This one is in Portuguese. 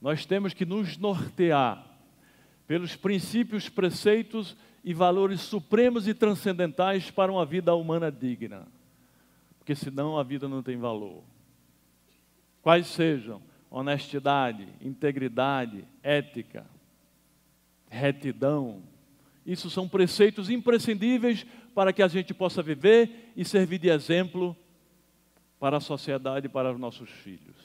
Nós temos que nos nortear pelos princípios, preceitos e valores supremos e transcendentais para uma vida humana digna. Porque senão a vida não tem valor. Quais sejam honestidade, integridade, ética, retidão. Isso são preceitos imprescindíveis para que a gente possa viver e servir de exemplo para a sociedade e para os nossos filhos.